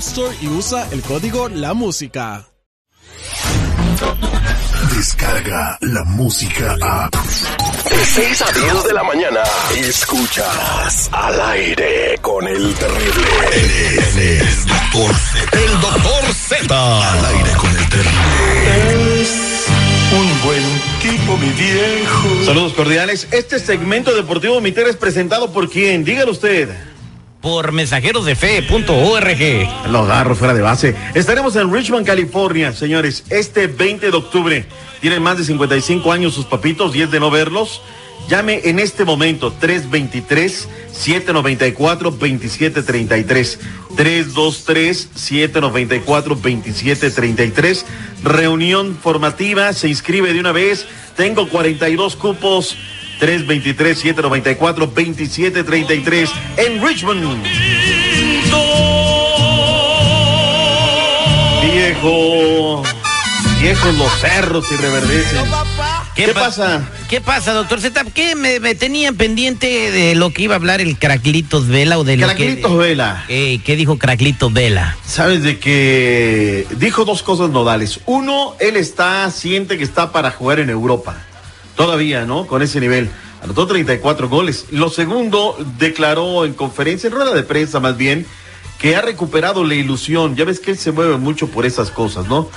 Store y usa el código La Música. Descarga la música a. De 6 a 10 de la mañana. Escuchas al aire con el terrible. Él es el doctor Z. El doctor Z. Al aire con el terrible. Es un buen tipo, mi viejo. Saludos cordiales. Este segmento deportivo Miter es presentado por quién? Dígalo usted. Por mensajerosdefe.org. Lo agarro fuera de base. Estaremos en Richmond, California, señores, este 20 de octubre. Tienen más de 55 años sus papitos, 10 de no verlos. Llame en este momento 323-794-2733. 323-794-2733. Reunión formativa, se inscribe de una vez. Tengo 42 cupos. 323-794-2733 en Richmond. Viejo, viejos los cerros y reverdecen. ¿Qué, pa- pasa? ¿Qué pasa, doctor Z? ¿Qué me, me tenían pendiente de lo que iba a hablar el Craclitos Vela o de lo Craclitos que... Vela. Eh, ¿Qué dijo Craclitos Vela? Sabes de que dijo dos cosas nodales. Uno, él está, siente que está para jugar en Europa. Todavía, ¿no? Con ese nivel. Anotó 34 goles. Lo segundo, declaró en conferencia, en rueda de prensa más bien, que ha recuperado la ilusión. Ya ves que él se mueve mucho por esas cosas, ¿no?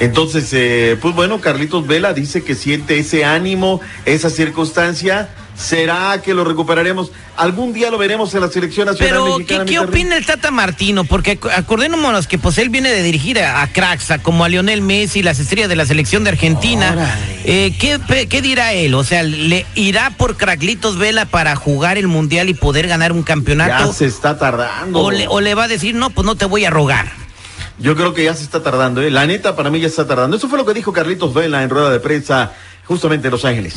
Entonces, eh, pues bueno, Carlitos Vela dice que siente ese ánimo, esa circunstancia. ¿Será que lo recuperaremos? Algún día lo veremos en la selección nacional Pero, ¿qué, mexicana. opina el Tata Martino? Porque ac- acordémonos que pues él viene de dirigir a, a cracks, a como a Lionel Messi, las estrellas de la selección de Argentina. Eh, ¿qué, pe- ¿Qué dirá él? O sea, ¿le irá por Craclitos Vela para jugar el Mundial y poder ganar un Ya campeonato? se está tardando. O le, o le va a decir, no, pues no te voy a rogar. Yo creo que ya se está tardando, ¿eh? La neta, para mí ya está tardando. Eso fue lo que dijo Carlitos Vela en rueda de prensa justamente en Los Ángeles.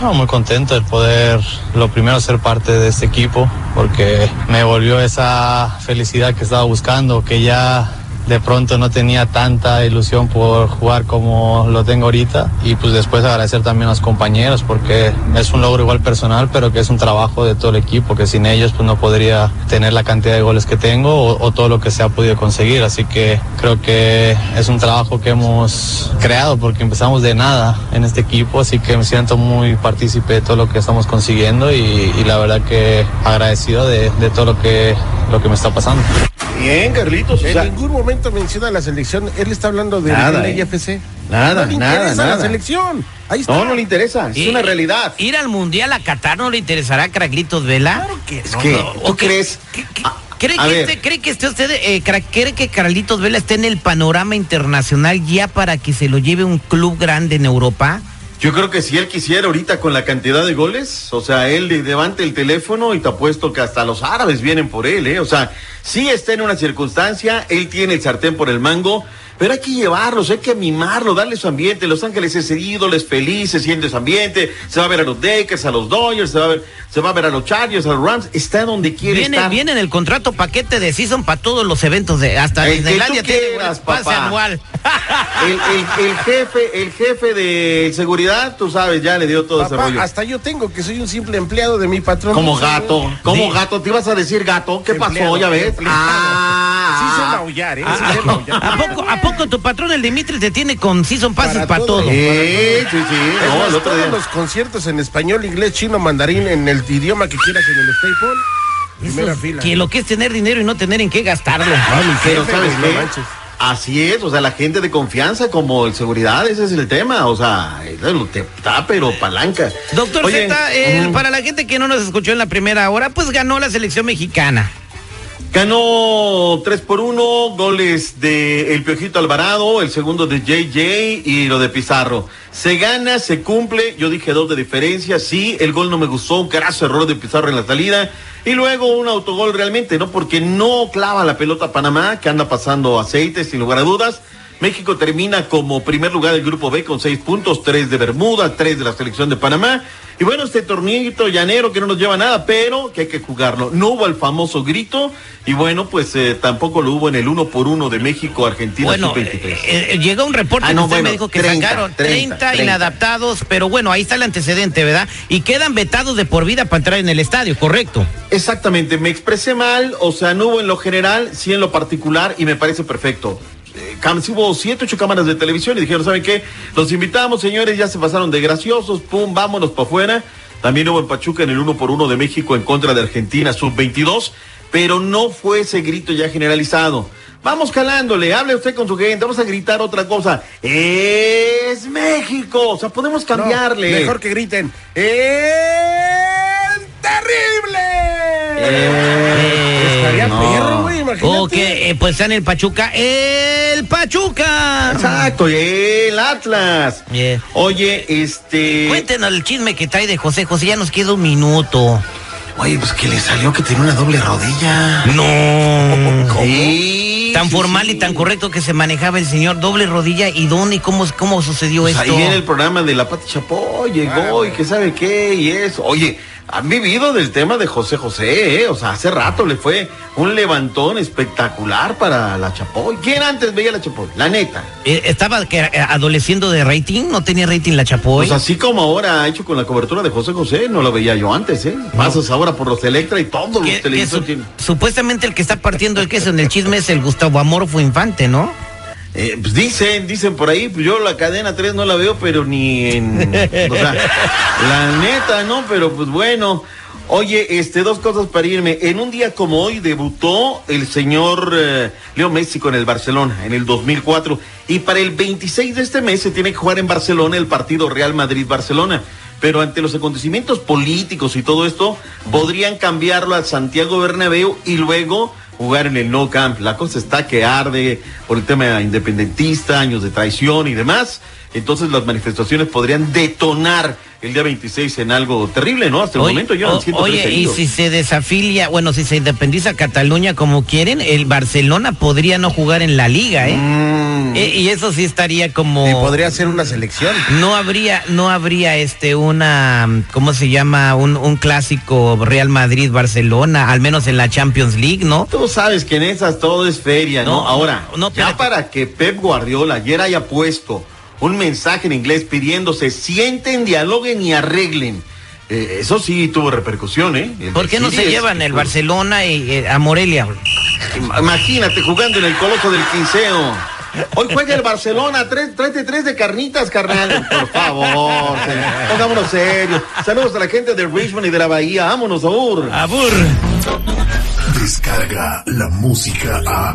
No, muy contento de poder, lo primero, ser parte de este equipo, porque me volvió esa felicidad que estaba buscando, que ya de pronto no tenía tanta ilusión por jugar como lo tengo ahorita. Y pues después agradecer también a los compañeros, porque es un logro igual personal, pero que es un trabajo de todo el equipo, que sin ellos pues no podría tener la cantidad de goles que tengo o, todo lo que se ha podido conseguir. Así que creo que es un trabajo que hemos creado porque empezamos de nada en este equipo, así que me siento muy partícipe de todo lo que estamos consiguiendo y, y la verdad que agradecido de, de todo lo que, lo que me está pasando. Bien, Carlitos. o En sea, ningún momento menciona la selección. Él está hablando de Nada, la eh. IFC. Nada, no le nada, interesa nada. la selección. Ahí está. no, no le interesa. Es Y- una realidad. ¿Ir al Mundial a Qatar no le interesará a Craclitos Vela? Claro que Es no. que, no, ¿tú crees? ¿Qué- qué- A- ¿Cree, a que ver. este- ¿Cree que esté usted, eh, cra- cree que Carlitos Vela esté en el panorama internacional ya para que se lo lleve un club grande en Europa? Yo creo que si él quisiera ahorita con la cantidad de goles, o sea, él le levante el teléfono y te apuesto que hasta los árabes vienen por él, ¿eh? O sea, sí está en una circunstancia, él tiene el sartén por el mango, pero hay que llevarlos, hay que mimarlo, darle su ambiente. Los Ángeles es ídolo, es feliz, se siente su ambiente, se va a ver a los Lakers, a los Dodgers, se va a ver, se va a ver a los Chargers, a los Rams, está donde quiere Viene, estar. viene en el contrato paquete de season para todos los eventos de hasta El que Disneylandia tú tiene quieras, un pase papá. anual. El, el- el jefe, el jefe de seguridad, tú sabes, ya le dio todo ese Papá, rollo. hasta yo tengo que soy un simple empleado de mi patrón. Como gato, como Sí. gato, te ibas a decir gato, ¿qué pasó? Ya ves. Ah, Sí sé maullar, ¿eh? Sí sé maullar. ¿A poco, ¿A poco tu patrón, el Dimitri, te tiene con season passes para, Para todo? todo. Sí, sí, sí. No, más, el otro todos día. los conciertos en español, inglés, chino, mandarín, en el idioma que quieras en el Staples, Primera fila. Que lo que es tener dinero y no tener en qué gastarlo. Ah, mi Pero jefe, ¿sabes qué? Así es, o sea, la gente de confianza como el seguridad, ese es el tema, o sea, está pero palanca. Doctor Oye, Z, eh, para la gente que no nos escuchó en la primera hora, pues ganó la selección mexicana. Ganó 3 por 1, goles de El Piojito Alvarado, el segundo de JJ y lo de Pizarro. Se gana, se cumple, yo dije dos de diferencia, sí, el gol no me gustó, un carazo error de Pizarro en la salida. Y luego un autogol realmente, ¿no? Porque no clava la pelota a Panamá, que anda pasando aceite, sin lugar a dudas. México termina como primer lugar del grupo B con seis puntos, tres de Bermuda, tres de la selección de Panamá. Y bueno, este tornito llanero que no nos lleva a nada, pero que hay que jugarlo. No hubo el famoso grito y bueno, pues eh, tampoco lo hubo en el uno por uno de México, Argentina, Bueno, sub-23. eh, eh, llegó un reporte Ah, que usted bueno, me dijo que 30, sacaron 30, 30, inadaptados, pero bueno, ahí está el antecedente, ¿verdad? Y quedan vetados de por vida para entrar en el estadio, ¿correcto? Exactamente, me expresé mal, o sea, no hubo en lo general, sí en lo particular y me parece perfecto. Eh, hubo siete, ocho cámaras de televisión y dijeron, ¿saben qué? Los invitamos, señores, ya se pasaron de graciosos, pum, vámonos para afuera. También hubo en Pachuca en el uno por uno de México en contra de Argentina, sub-22, pero no fue ese grito ya generalizado. Vamos calándole, hable usted con su gente, vamos a gritar otra cosa. Es México, o sea, podemos No, cambiarle. mejor que griten. ¡El terrible! Eh, Estaría no. Imagínate. O que eh, pues está en el Pachuca, el Pachuca. Exacto, y el Atlas. Yeah. Oye, este. Cuéntenos el chisme que trae de José José, ya nos queda un minuto. Oye, pues que le salió que tenía una doble rodilla. No. Sí, Tan sí, formal sí. y tan correcto que se manejaba el señor, doble rodilla y dónde y cómo, cómo sucedió Pues esto. ahí en el programa de la Pati Chapoy llegó y que sabe qué y eso. Oye, han vivido del tema de José José, ¿eh? O sea, hace rato le fue un levantón espectacular para la Chapoy. ¿Quién antes veía la Chapoy? La neta. Eh, estaba que, eh, adoleciendo de rating, no tenía rating la Chapoy. Pues así como ahora ha hecho con la cobertura de José José, no lo veía yo antes, ¿eh? Pasas ahora por los Electra y todos los televisores su- tienen. supuestamente el que está partiendo el queso en el chisme es el Gustavo Amorfo Infante, ¿no? Eh, pues dicen, dicen por ahí, pues yo la cadena 3 no la veo, pero ni en. o sea, la neta, ¿no? Pero pues bueno. Oye, este, dos cosas para irme. En un día como hoy debutó el señor eh, Leo Messi con el Barcelona en el 2004. Y para el 26 de este mes se tiene que jugar en Barcelona el partido Real Madrid-Barcelona. Pero ante los acontecimientos políticos y todo esto, podrían cambiarlo al Santiago Bernabéu y luego jugar en el No Camp. La cosa está que arde por el tema independentista, años de traición y demás. Entonces las manifestaciones podrían detonar el día 26 en algo terrible, ¿no? Hasta el Oye, momento llevan o- 103 Oye, y heridos. si se desafilia, bueno, si se independiza Cataluña como quieren, el Barcelona podría no jugar en la liga, ¿eh? Mm. Eh, y eso sí estaría como... Y podría ser una selección. No habría, no habría este una, ¿cómo se llama? Un, un clásico Real Madrid-Barcelona, al menos en la Champions League, ¿no? Tú sabes que en esas todo es feria, ¿no? No, Ahora, no, ya para que Pep Guardiola ayer haya puesto un mensaje en inglés pidiéndose sienten, dialoguen y arreglen. eh, eso sí tuvo repercusión, ¿eh? El ¿Por qué no se es- llevan el Barcelona y, eh, a Morelia? Imagínate jugando en el coloso del quinceo. Hoy juega el Barcelona, tres, tráete tres de carnitas, carnal. Por favor, pongámonos serios. Saludos a la gente de Richmond y de la Bahía. Vámonos, Aur. Abur. Descarga la música a.